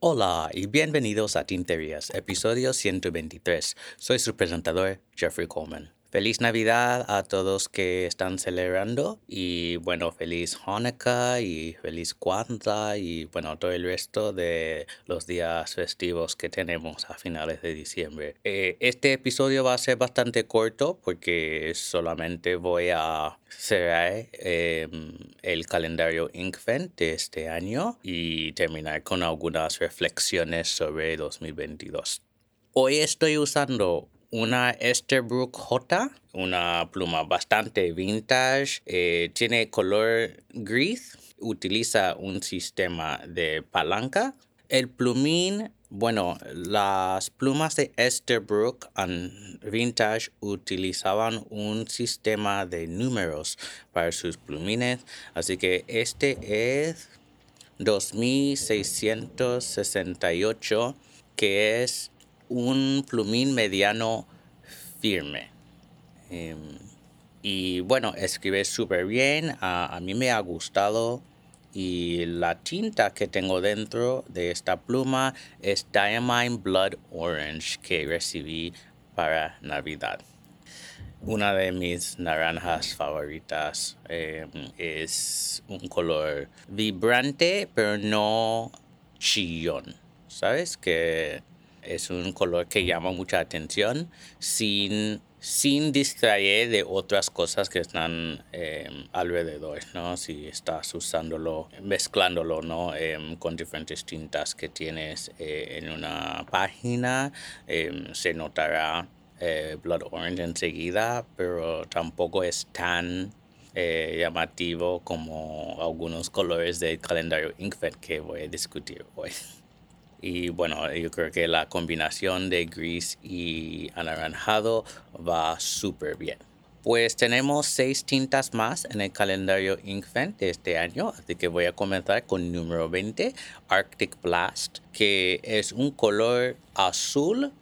Hola y bienvenidos a Tinterías, episodio 123. Soy su presentador, Jeffrey Coleman. Feliz Navidad a todos que están celebrando y bueno, feliz Hanukkah y feliz Kwanzaa y bueno, todo el resto de los días festivos que tenemos a finales de diciembre. Eh, este episodio va a ser bastante corto porque solamente voy a cerrar em, el calendario Inkvent de este año y terminar con algunas reflexiones sobre 2022. Hoy estoy usando una Esterbrook J, una pluma bastante vintage, eh, tiene color gris, utiliza un sistema de palanca. El plumín, bueno, las plumas de Esterbrook Vintage utilizaban un sistema de números para sus plumines, así que este es 2668, que es un plumín mediano firme. Em, y bueno, escribe súper bien, a, mí me ha gustado y la tinta que tengo dentro de esta pluma es Diamine Blood Orange que recibí para Navidad. Una de mis naranjas favoritas em, es un color vibrante pero no chillón. ¿Sabes? Que es un color que llama mucha atención sin, sin distraer de otras cosas que están em, alrededor, ¿no? Si estás usándolo, mezclándolo, ¿no? Em, con diferentes tintas que tienes eh, en una página, em, se notará eh, Blood Orange enseguida, pero tampoco es tan eh, llamativo como algunos colores del calendario Inkfed que voy a discutir hoy. Y bueno, yo creo que la combinación de gris y anaranjado va súper bien. Pues tenemos seis tintas más en el calendario Inkvent de este año, así que voy a comenzar con número 20, Arctic Blast, que es un color azul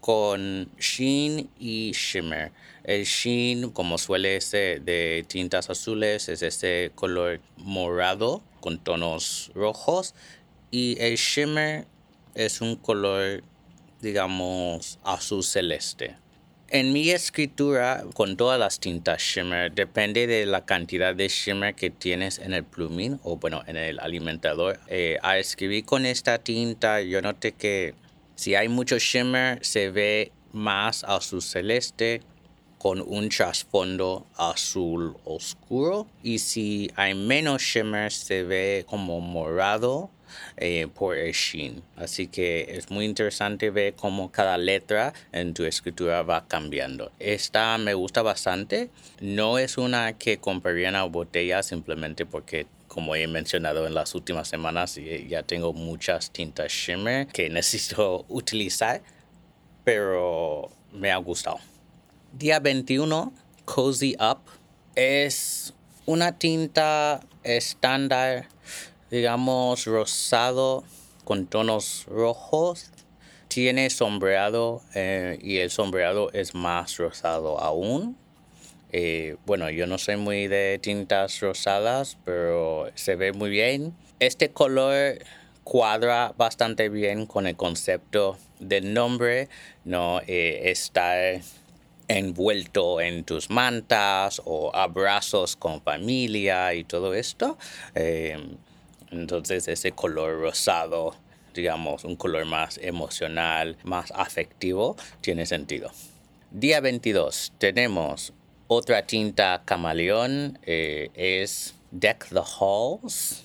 con sheen y shimmer. El sheen, como suele ser de tintas azules, es ese color morado con tonos rojos y el shimmer es un color, digamos, azul celeste. En mi escritura, con todas las tintas shimmer, depende de la cantidad de shimmer que tienes en el plumín o, bueno, en el alimentador. Eh, al escribir con esta tinta, yo noté que si hay mucho shimmer, se ve más azul celeste con un trasfondo azul oscuro. Y si hay menos shimmer, se ve como morado eh, por el sheen. Así que es muy interesante ver cómo cada letra en tu escritura va cambiando. Esta me gusta bastante. No es una que compraría en la botella simplemente porque como he mencionado en las últimas semanas, ya tengo muchas tintas shimmer que necesito utilizar, pero me ha gustado. Día 21, Cozy Up, es una tinta estándar digamos, rosado con tonos rojos. Tiene sombreado eh, y el sombreado es más rosado aún. Eh, bueno, yo no soy muy de tintas rosadas, pero se ve muy bien. Este color cuadra bastante bien con el concepto del nombre, ¿no? Eh, estar envuelto en tus mantas o abrazos con familia y todo esto. Entonces ese color rosado, digamos, un color más emocional, más afectivo, tiene sentido. Día 22 tenemos otra tinta camaleón, eh, es Deck the Halls.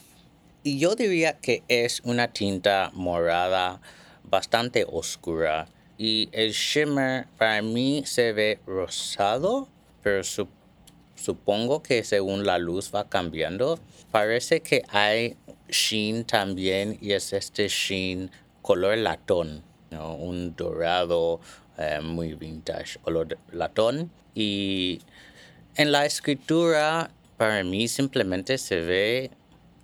Y yo diría que es una tinta morada bastante oscura. Y el shimmer para mí se ve rosado, pero supongo que según la luz va cambiando. Parece que hay sheen también y es este sheen color latón, un dorado eh, muy vintage, color latón. Y en la escritura, para mí simplemente se ve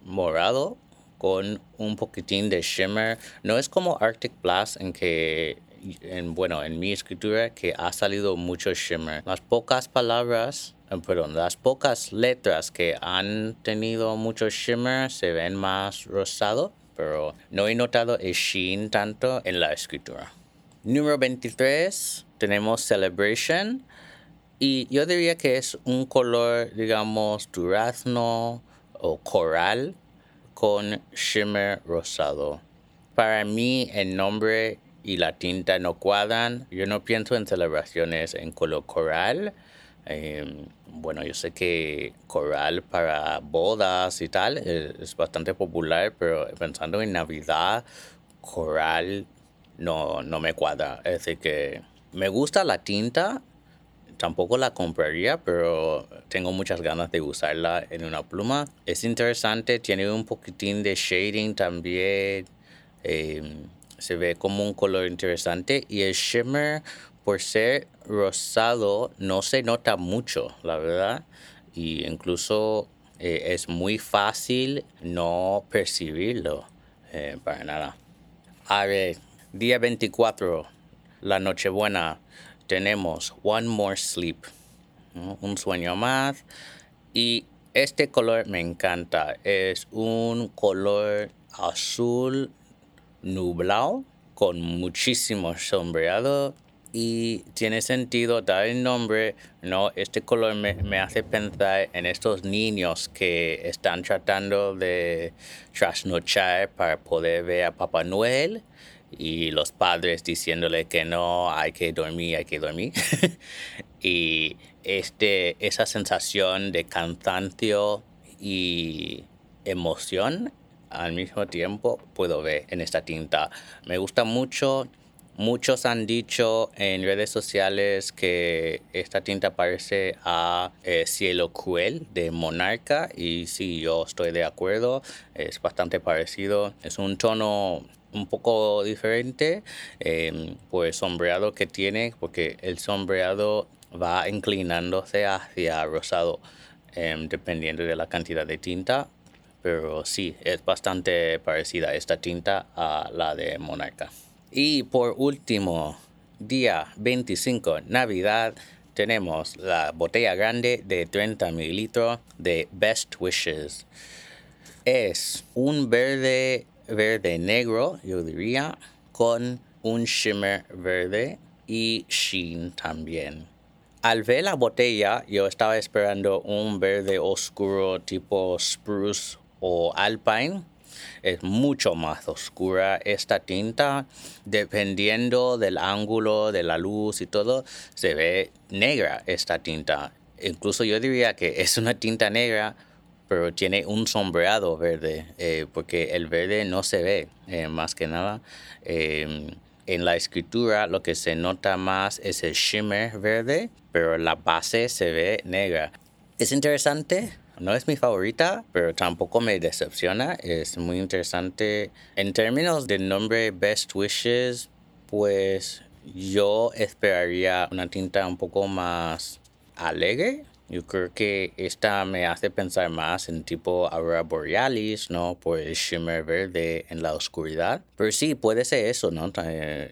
morado con un poquitín de shimmer. No es como Arctic Blast en que en, bueno, en mi escritura que ha salido mucho shimmer. Las pocas palabras, eh, perdón, las pocas letras que han tenido mucho shimmer se ven más rosado, pero no he notado el sheen tanto en la escritura. Número 23 tenemos Celebration y yo diría que es un color, digamos, durazno o coral con shimmer rosado. Para mí el nombre y la tinta no cuadran. Yo no pienso en celebraciones en color coral. Em, bueno, yo sé que coral para bodas y tal es, bastante popular, pero pensando en Navidad, coral no, no me cuadra. Es decir, que me gusta la tinta, tampoco la compraría, pero tengo muchas ganas de usarla en una pluma. Es interesante, tiene un poquitín de shading también. Em, se ve como un color interesante y el shimmer por ser rosado no se nota mucho, la verdad. Y incluso eh, es muy fácil no percibirlo eh, para nada. A ver, día 24, la Nochebuena, tenemos One More Sleep, un sueño más. Y este color me encanta, es un color azul nublado con muchísimo sombreado y tiene sentido dar el nombre, ¿no? Este color me, me, hace pensar en estos niños que están tratando de trasnochar para poder ver a Papá Noel y los padres diciéndole que no, hay que dormir, hay que dormir. y este, esa sensación de cansancio y emoción al mismo tiempo puedo ver en esta tinta. Me gusta mucho. Muchos han dicho en redes sociales que esta tinta parece a eh, Cielo Cruel de Monarca y sí, yo estoy de acuerdo, es bastante parecido, es un tono un poco diferente eh, por el sombreado que tiene, porque el sombreado va inclinándose hacia rosado em, dependiendo de la cantidad de tinta pero sí, es bastante parecida esta tinta a la de Monarca. Y por último, día 25, Navidad, tenemos la botella grande de 30 mililitros de Best Wishes. Es un verde, verde negro, yo diría, con un shimmer verde y sheen también. Al ver la botella, yo estaba esperando un verde oscuro tipo spruce o Alpine es mucho más oscura esta tinta. Dependiendo del ángulo de la luz y todo, se ve negra esta tinta. Incluso yo diría que es una tinta negra, pero tiene un sombreado verde, eh, porque el verde no se ve eh, más que nada. Em, en la escritura lo que se nota más es el shimmer verde, pero la base se ve negra. Es interesante no es mi favorita, pero tampoco me decepciona. Es muy interesante. En términos del nombre Best Wishes, pues yo esperaría una tinta un poco más alegre yo creo que esta me hace pensar más en tipo aurora borealis, ¿no? Por el shimmer verde en la oscuridad. Pero sí, puede ser eso, ¿no?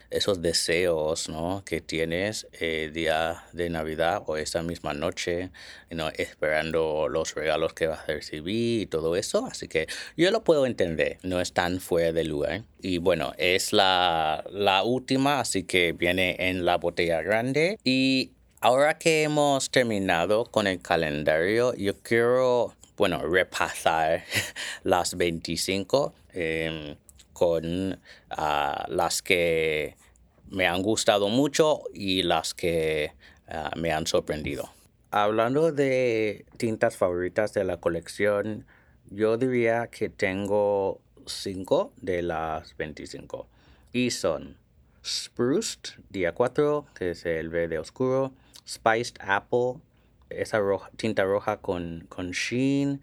Esos deseos, ¿no? Que tienes el día de Navidad o esa misma noche, ¿no? Esperando los regalos que vas a recibir y todo eso. Así que yo lo puedo entender, no es tan fuera de lugar. Y bueno, es la, la última, así que viene en la botella grande. Y Ahora que hemos terminado con el calendario, yo quiero, bueno, repasar las 25 em, con ah, las que me han gustado mucho y las que ah, me han sorprendido. Hablando de tintas favoritas de la colección, yo diría que tengo 5 de las 25. Y son Spruced, día 4, que es el verde oscuro. Spiced Apple, esa tinta roja con, con sheen,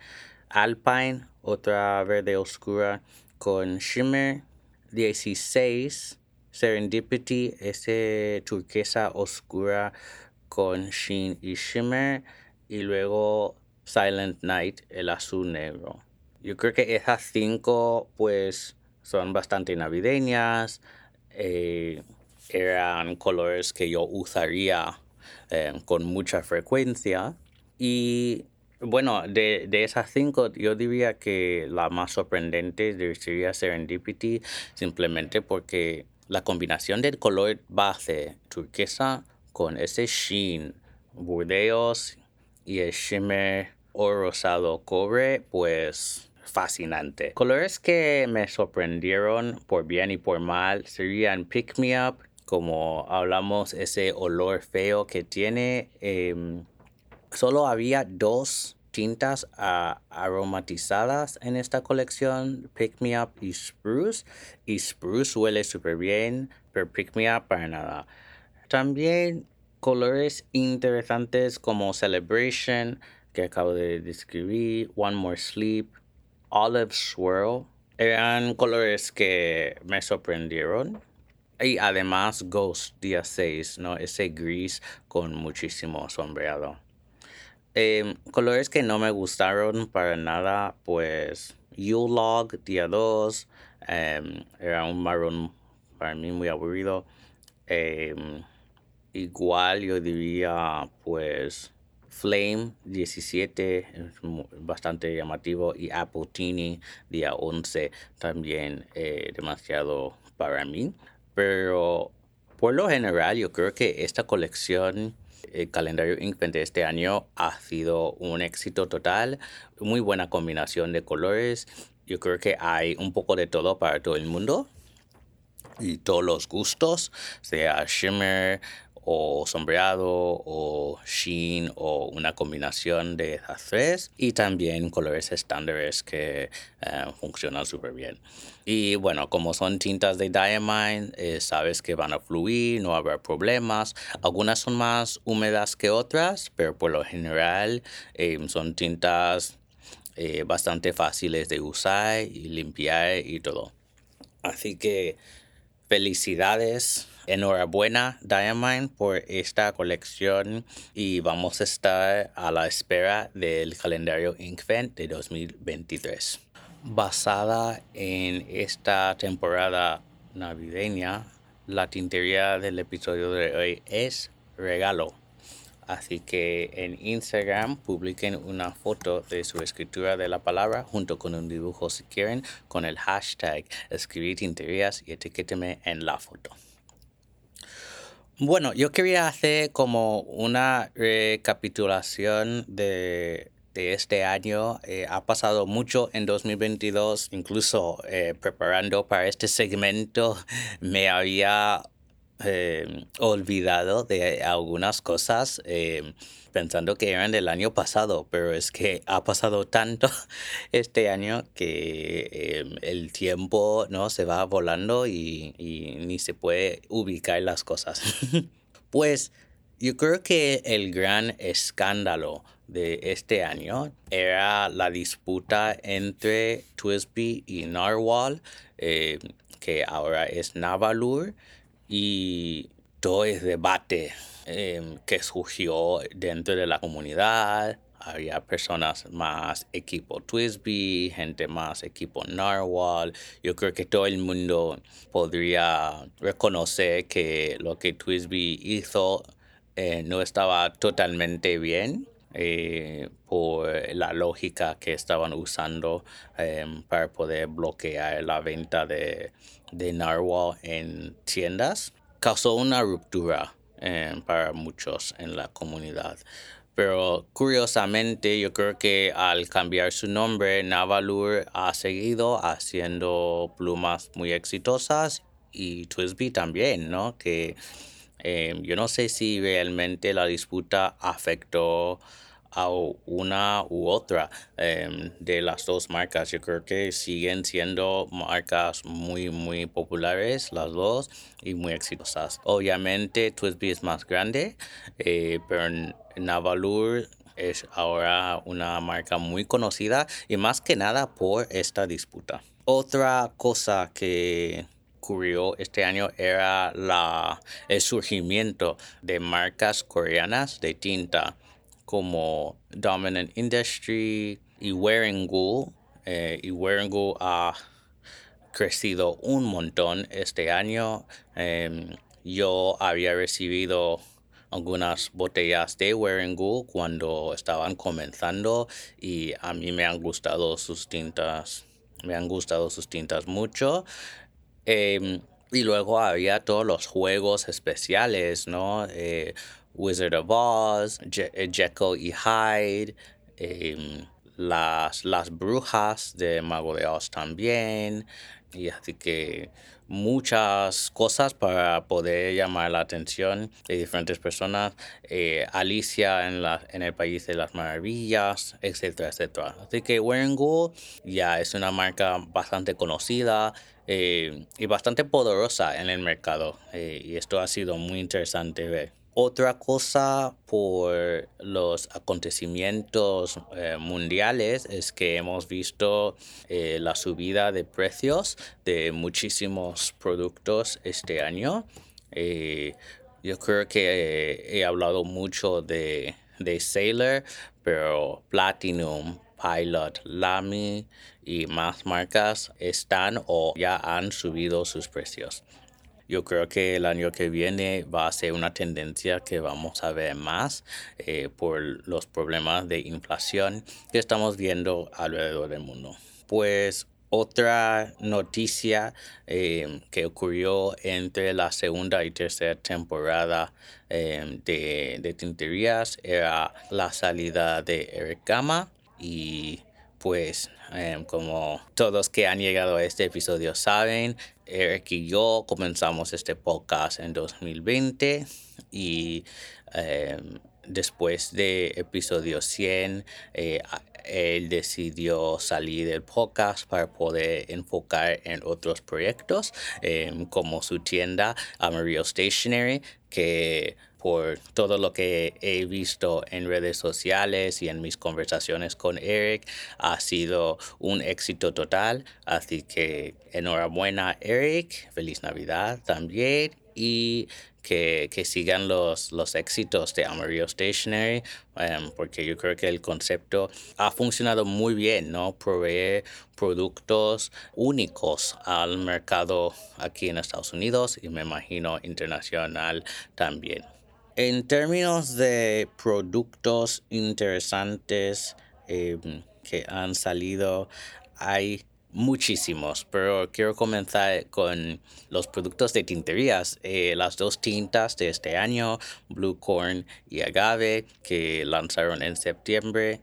Alpine, otra verde oscura con shimmer, 16, Serendipity, ese turquesa oscura con sheen y shimmer, y luego Silent Night, el azul negro. Yo creo que esas cinco pues son bastante navideñas. Eh, eran colores que yo usaría eh, con mucha frecuencia. Y bueno, de, de, esas cinco, yo diría que la más sorprendente sería Serendipity, simplemente porque la combinación del color base turquesa con ese sheen, burdeos y el shimmer o rosado cobre, pues fascinante. Colores que me sorprendieron por bien y por mal serían Pick Me Up, como hablamos, ese olor feo que tiene. Eh, solo había dos tintas uh, aromatizadas en esta colección, Pick Me Up y Spruce. Y Spruce huele súper bien, pero Pick Me Up para nada. También colores interesantes como Celebration, que acabo de describir, One More Sleep, Olive Swirl. Eran colores que me sorprendieron. Y además Ghost día 6, ¿no? Ese gris con muchísimo sombreado. Eh, colores que no me gustaron para nada, pues U-Log día 2, eh, era un marrón para mí muy aburrido. Eh, igual yo diría pues Flame 17, bastante llamativo, y Teeny día 11, también eh, demasiado para mí. Pero por lo general yo creo que esta colección el calendario Inkpen de este año ha sido un éxito total, muy buena combinación de colores. Yo creo que hay un poco de todo para todo el mundo y todos los gustos, sea shimmer o sombreado o sheen o una combinación de esas tres y también colores estándares que eh, funcionan súper bien. Y bueno, como son tintas de Diamine, eh, sabes que van a fluir, no haber problemas. Algunas son más húmedas que otras, pero por lo general eh, son tintas bastante fáciles de usar y limpiar y todo. Así que felicidades Enhorabuena Diamond por esta colección y vamos a estar a la espera del calendario Inkvent de 2023. Basada en esta temporada navideña, la tintería del episodio de hoy es regalo. Así que en Instagram publiquen una foto de su escritura de la palabra junto con un dibujo si quieren con el hashtag escribir y etiquéteme en la foto. Bueno, yo quería hacer como una recapitulación de, de este año. Eh, ha pasado mucho en 2022, incluso eh, preparando para este segmento me había eh, olvidado de algunas cosas pensando que eran del año pasado, pero es que ha pasado tanto este año que em, el tiempo no se va volando y, y ni se puede ubicar las cosas. pues yo creo que el gran escándalo de este año era la disputa entre Twisby y Narwhal, eh, que ahora es Navalur, y todo el debate eh, que surgió dentro de la comunidad. Había personas más equipo Twisby, gente más equipo Narwhal. Yo creo que todo el mundo podría reconocer que lo que Twisby hizo eh, no estaba totalmente bien. Eh, por la lógica que estaban usando eh, para poder bloquear la venta de, de narwhal en tiendas causó una ruptura eh, para muchos en la comunidad. Pero curiosamente yo creo que al cambiar su nombre, Navalur ha seguido haciendo plumas muy exitosas y Twisby también, ¿no? Que eh, yo no sé si realmente la disputa afectó a una u otra em, de las dos marcas. Yo creo que siguen siendo marcas muy, muy populares las dos y muy exitosas. Obviamente Twisby es más grande, eh, pero Navalur es ahora una marca muy conocida y más que nada por esta disputa. Otra cosa que ocurrió este año era la, el surgimiento de marcas coreanas de tinta como Dominant Industry y Wearingu. Eh, y Wearingu ha crecido un montón este año. Em, yo había recibido algunas botellas de Werengu cuando estaban comenzando y a mí me han gustado sus tintas, me han gustado sus tintas mucho. Em, y luego había todos los juegos especiales, ¿no? Eh, Wizard of Oz, Je Jekyll y Hyde, em, las, las brujas de Mago de Oz también. Y así que muchas cosas para poder llamar la atención de diferentes personas. Eh, Alicia en, la, en el País de las Maravillas, etcétera, etcétera. Así que Werengu ya es una marca bastante conocida eh, y bastante poderosa en el mercado. Eh, y esto ha sido muy interesante ver. Otra cosa por los acontecimientos eh, mundiales es que hemos visto eh, la subida de precios de muchísimos productos este año. Eh, yo creo que he hablado mucho de, de Sailor, pero Platinum, Pilot, Lamy y más marcas están o ya han subido sus precios. Yo creo que el año que viene va a ser una tendencia que vamos a ver más eh, por los problemas de inflación que estamos viendo alrededor del mundo. Pues otra noticia eh, que ocurrió entre la segunda y tercera temporada eh, de, de Tinterías era la salida de Eric Gama y pues como todos que han llegado a este episodio saben, Eric y yo comenzamos este podcast en 2020 y em, después de episodio 100, eh, él decidió salir del podcast para poder enfocar en otros proyectos em, como su tienda Amarillo Stationery que por todo lo que he visto en redes sociales y en mis conversaciones con Eric, ha sido un éxito total. Así que enhorabuena Eric, feliz Navidad también y que, que sigan los, los éxitos de Amarillo Stationery, em, porque yo creo que el concepto ha funcionado muy bien, ¿no? Provee productos únicos al mercado aquí en Estados Unidos y me imagino internacional también. En términos de productos interesantes em, que han salido, hay muchísimos, pero quiero comenzar con los productos de tinterías. Eh, las dos tintas de este año, Blue Corn y Agave, que lanzaron en septiembre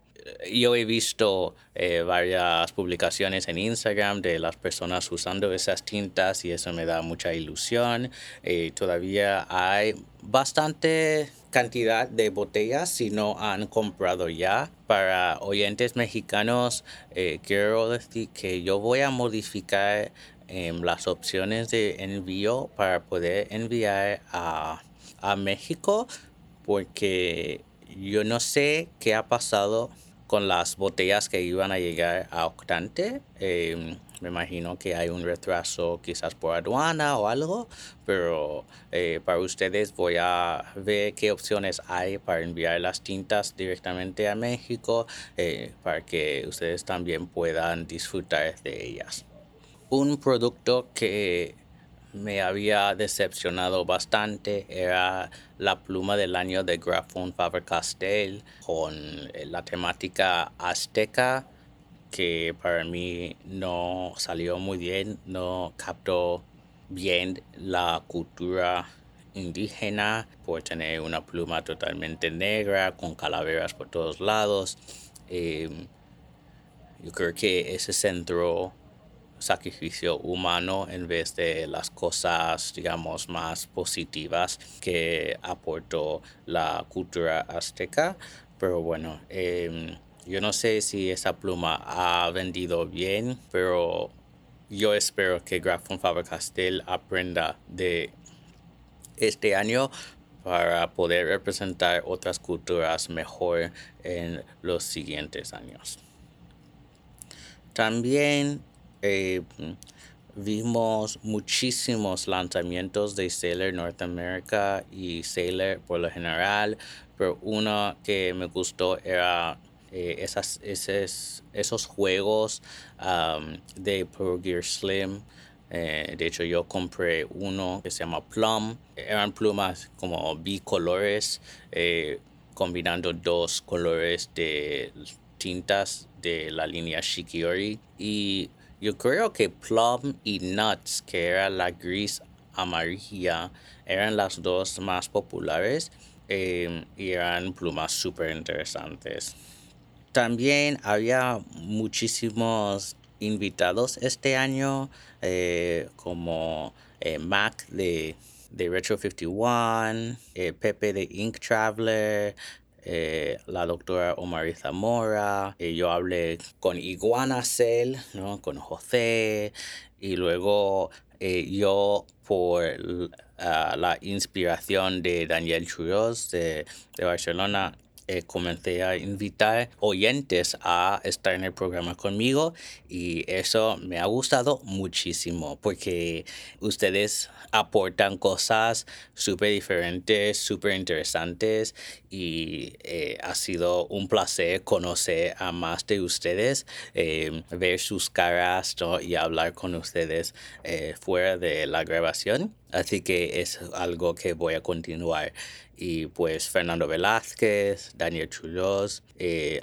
yo he visto eh, varias publicaciones en Instagram de las personas usando esas tintas y eso me da mucha ilusión. Eh, todavía hay bastante cantidad de botellas si no han comprado ya. Para oyentes mexicanos, eh, quiero decir que yo voy a modificar em, las opciones de envío para poder enviar a, a México porque yo no sé qué ha pasado con las botellas que iban a llegar a Octante. Em, me imagino que hay un retraso quizás por aduana o algo, pero eh, para ustedes voy a ver qué opciones hay para enviar las tintas directamente a México eh, para que ustedes también puedan disfrutar de ellas. Un producto que me había decepcionado bastante era la pluma del año de Grafon Faber-Castell con eh, la temática azteca que para mí no salió muy bien, no captó bien la cultura indígena por tener una pluma totalmente negra con calaveras por todos lados. Em, yo creo que ese centro sacrificio humano en vez de las cosas, digamos, más positivas que aportó la cultura azteca. Pero bueno, em, yo no sé si esa pluma ha vendido bien, pero yo espero que Grafon Faber-Castell aprenda de este año para poder representar otras culturas mejor en los siguientes años. También eh, vimos muchísimos lanzamientos de Sailor North America y Sailor por lo general, pero uno que me gustó era eh, esas, esos, esos juegos de Pro Gear Slim Eh, de hecho, yo compré uno que se llama Plum. Eran plumas como bicolores, combinando dos colores de tintas de la línea Shikiori. Y yo creo que Plum y Nuts, que era la gris amarilla, eran las dos más populares eh, y eran plumas súper interesantes. También había muchísimos invitados este año, eh, como eh, Mac de, de, Retro 51, eh, Pepe de Ink Traveler, la doctora Omar Zamora, yo hablé con Iguana Cell, ¿no? con José, y luego yo por uh, la inspiración de Daniel Churros de, de Barcelona, eh, comencé a invitar oyentes a estar en el programa conmigo y eso me ha gustado muchísimo porque ustedes aportan cosas súper diferentes, súper interesantes y eh, ha sido un placer conocer a más de ustedes, eh, ver sus caras y hablar con ustedes eh, fuera de la grabación. Así que es algo que voy a continuar. Y pues Fernando Velázquez, Daniel Chulos,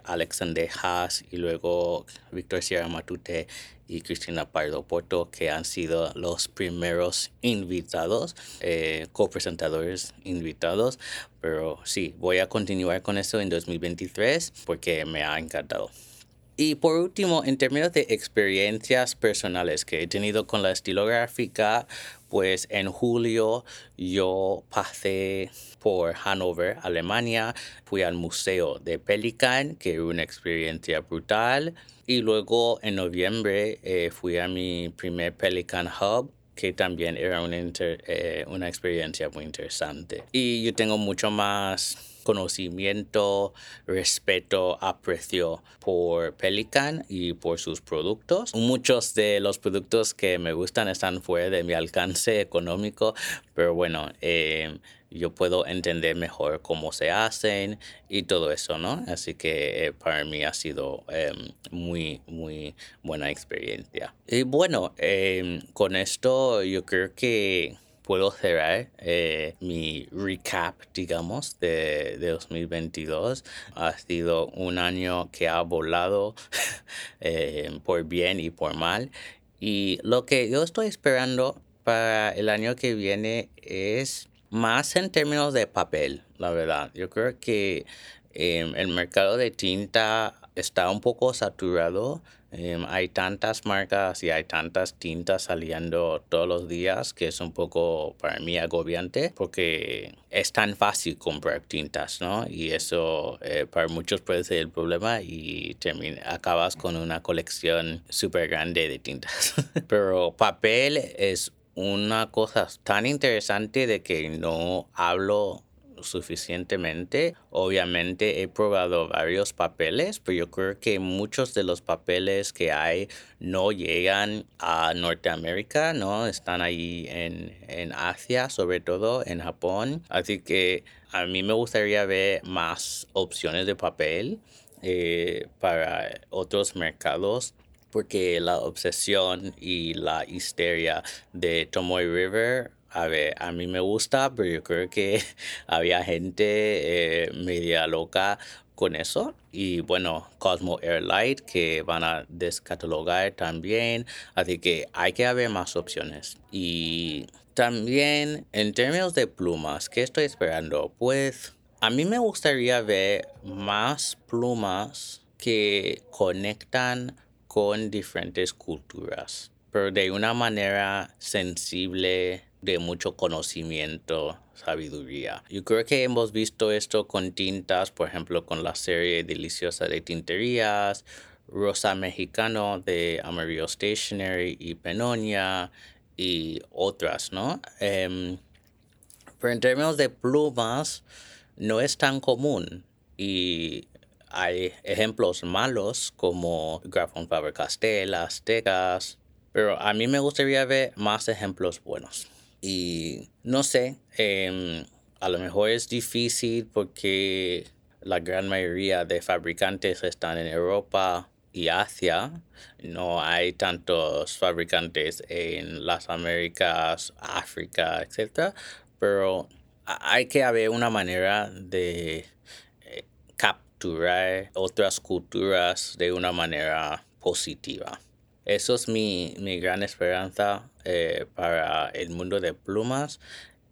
Alexander Haas y luego Víctor Sierra Matute y Cristina Pardo Porto, que han sido los primeros invitados, eh, copresentadores invitados. Pero sí, voy a continuar con esto en 2023 porque me ha encantado. Y por último, en términos de experiencias personales que he tenido con la estilográfica, pues en julio yo pasé por Hannover, Alemania, fui al Museo de Pelican, que fue una experiencia brutal. Y luego en noviembre eh, fui a mi primer Pelican Hub, que también era una, eh, una experiencia muy interesante. Y yo tengo mucho más conocimiento, respeto, aprecio por Pelican y por sus productos. Muchos de los productos que me gustan están fuera de mi alcance económico, pero bueno, eh, yo puedo entender mejor cómo se hacen y todo eso, ¿no? Así que eh, para mí ha sido em, muy, muy buena experiencia. Y bueno, em, con esto yo creo que puedo cerrar eh, mi recap, digamos, de, de, 2022. Ha sido un año que ha volado eh, por bien y por mal. Y lo que yo estoy esperando para el año que viene es más en términos de papel, la verdad. Yo creo que eh, el mercado de tinta está un poco saturado. Em, hay tantas marcas y hay tantas tintas saliendo todos los días que es un poco para mí agobiante porque es tan fácil comprar tintas, ¿no? Y eso eh, para muchos puede ser el problema y termina, acabas con una colección súper grande de tintas. Pero papel es una cosa tan interesante de que no hablo suficientemente. Obviamente he probado varios papeles, pero yo creo que muchos de los papeles que hay no llegan a Norteamérica, ¿no? Están ahí en, en Asia, sobre todo en Japón. Así que a mí me gustaría ver más opciones de papel eh, para otros mercados porque la obsesión y la histeria de Tomoe River a ver, a mí me gusta, pero yo creo que había gente eh, media loca con eso. Y bueno, Cosmo Airlight que van a descatalogar también. Así que hay que haber más opciones. Y también en términos de plumas, ¿qué estoy esperando? Pues a mí me gustaría ver más plumas que conectan con diferentes culturas, pero de una manera sensible de mucho conocimiento, sabiduría. Yo creo que hemos visto esto con tintas, por ejemplo, con la serie Deliciosa de Tinterías, Rosa Mexicano de Amarillo Stationery y Penonia y otras, ¿no? Em, pero en términos de plumas, no es tan común y hay ejemplos malos como Grafon Faber-Castell, Aztecas, pero a mí me gustaría ver más ejemplos buenos. Y no sé, em, a lo mejor es difícil porque la gran mayoría de fabricantes están en Europa y Asia. No hay tantos fabricantes en las Américas, África, etc. Pero hay que haber una manera de eh, capturar otras culturas de una manera positiva. Eso es mi, mi gran esperanza eh, para el mundo de plumas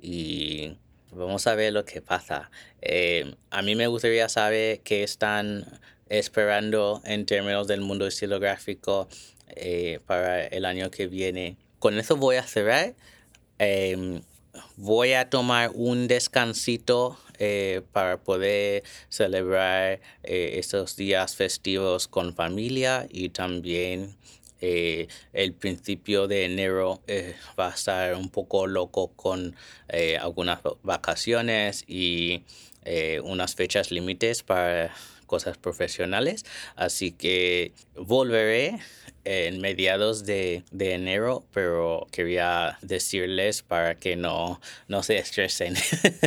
y vamos a ver lo que pasa. Eh, a mí me gustaría saber qué están esperando en términos del mundo estilográfico eh, para el año que viene. Con eso voy a cerrar. Em, voy a tomar un descansito eh, para poder celebrar estos días festivos con familia y también eh, el principio de enero eh, va a estar un poco loco con eh, algunas vacaciones y unas fechas límites para cosas profesionales. Así que volveré en mediados de, enero, pero quería decirles para que no, no se estresen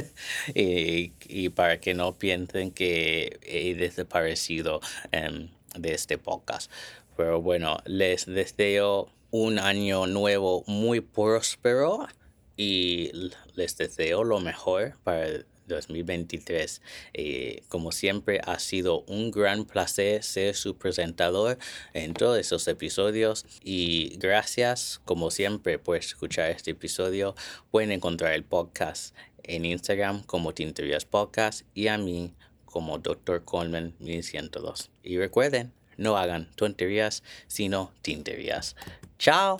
y, para que no piensen que he desaparecido em, de este podcast. Pero bueno, les deseo un año nuevo muy próspero y les deseo lo mejor para el 2023. Eh, como siempre, ha sido un gran placer ser su presentador en todos esos episodios y gracias, como siempre, por escuchar este episodio. Pueden encontrar el podcast en Instagram como Tinterías Podcast y a mí como Dr. Coleman 1102. Y recuerden, no hagan tonterías, sino tinterías. Chao.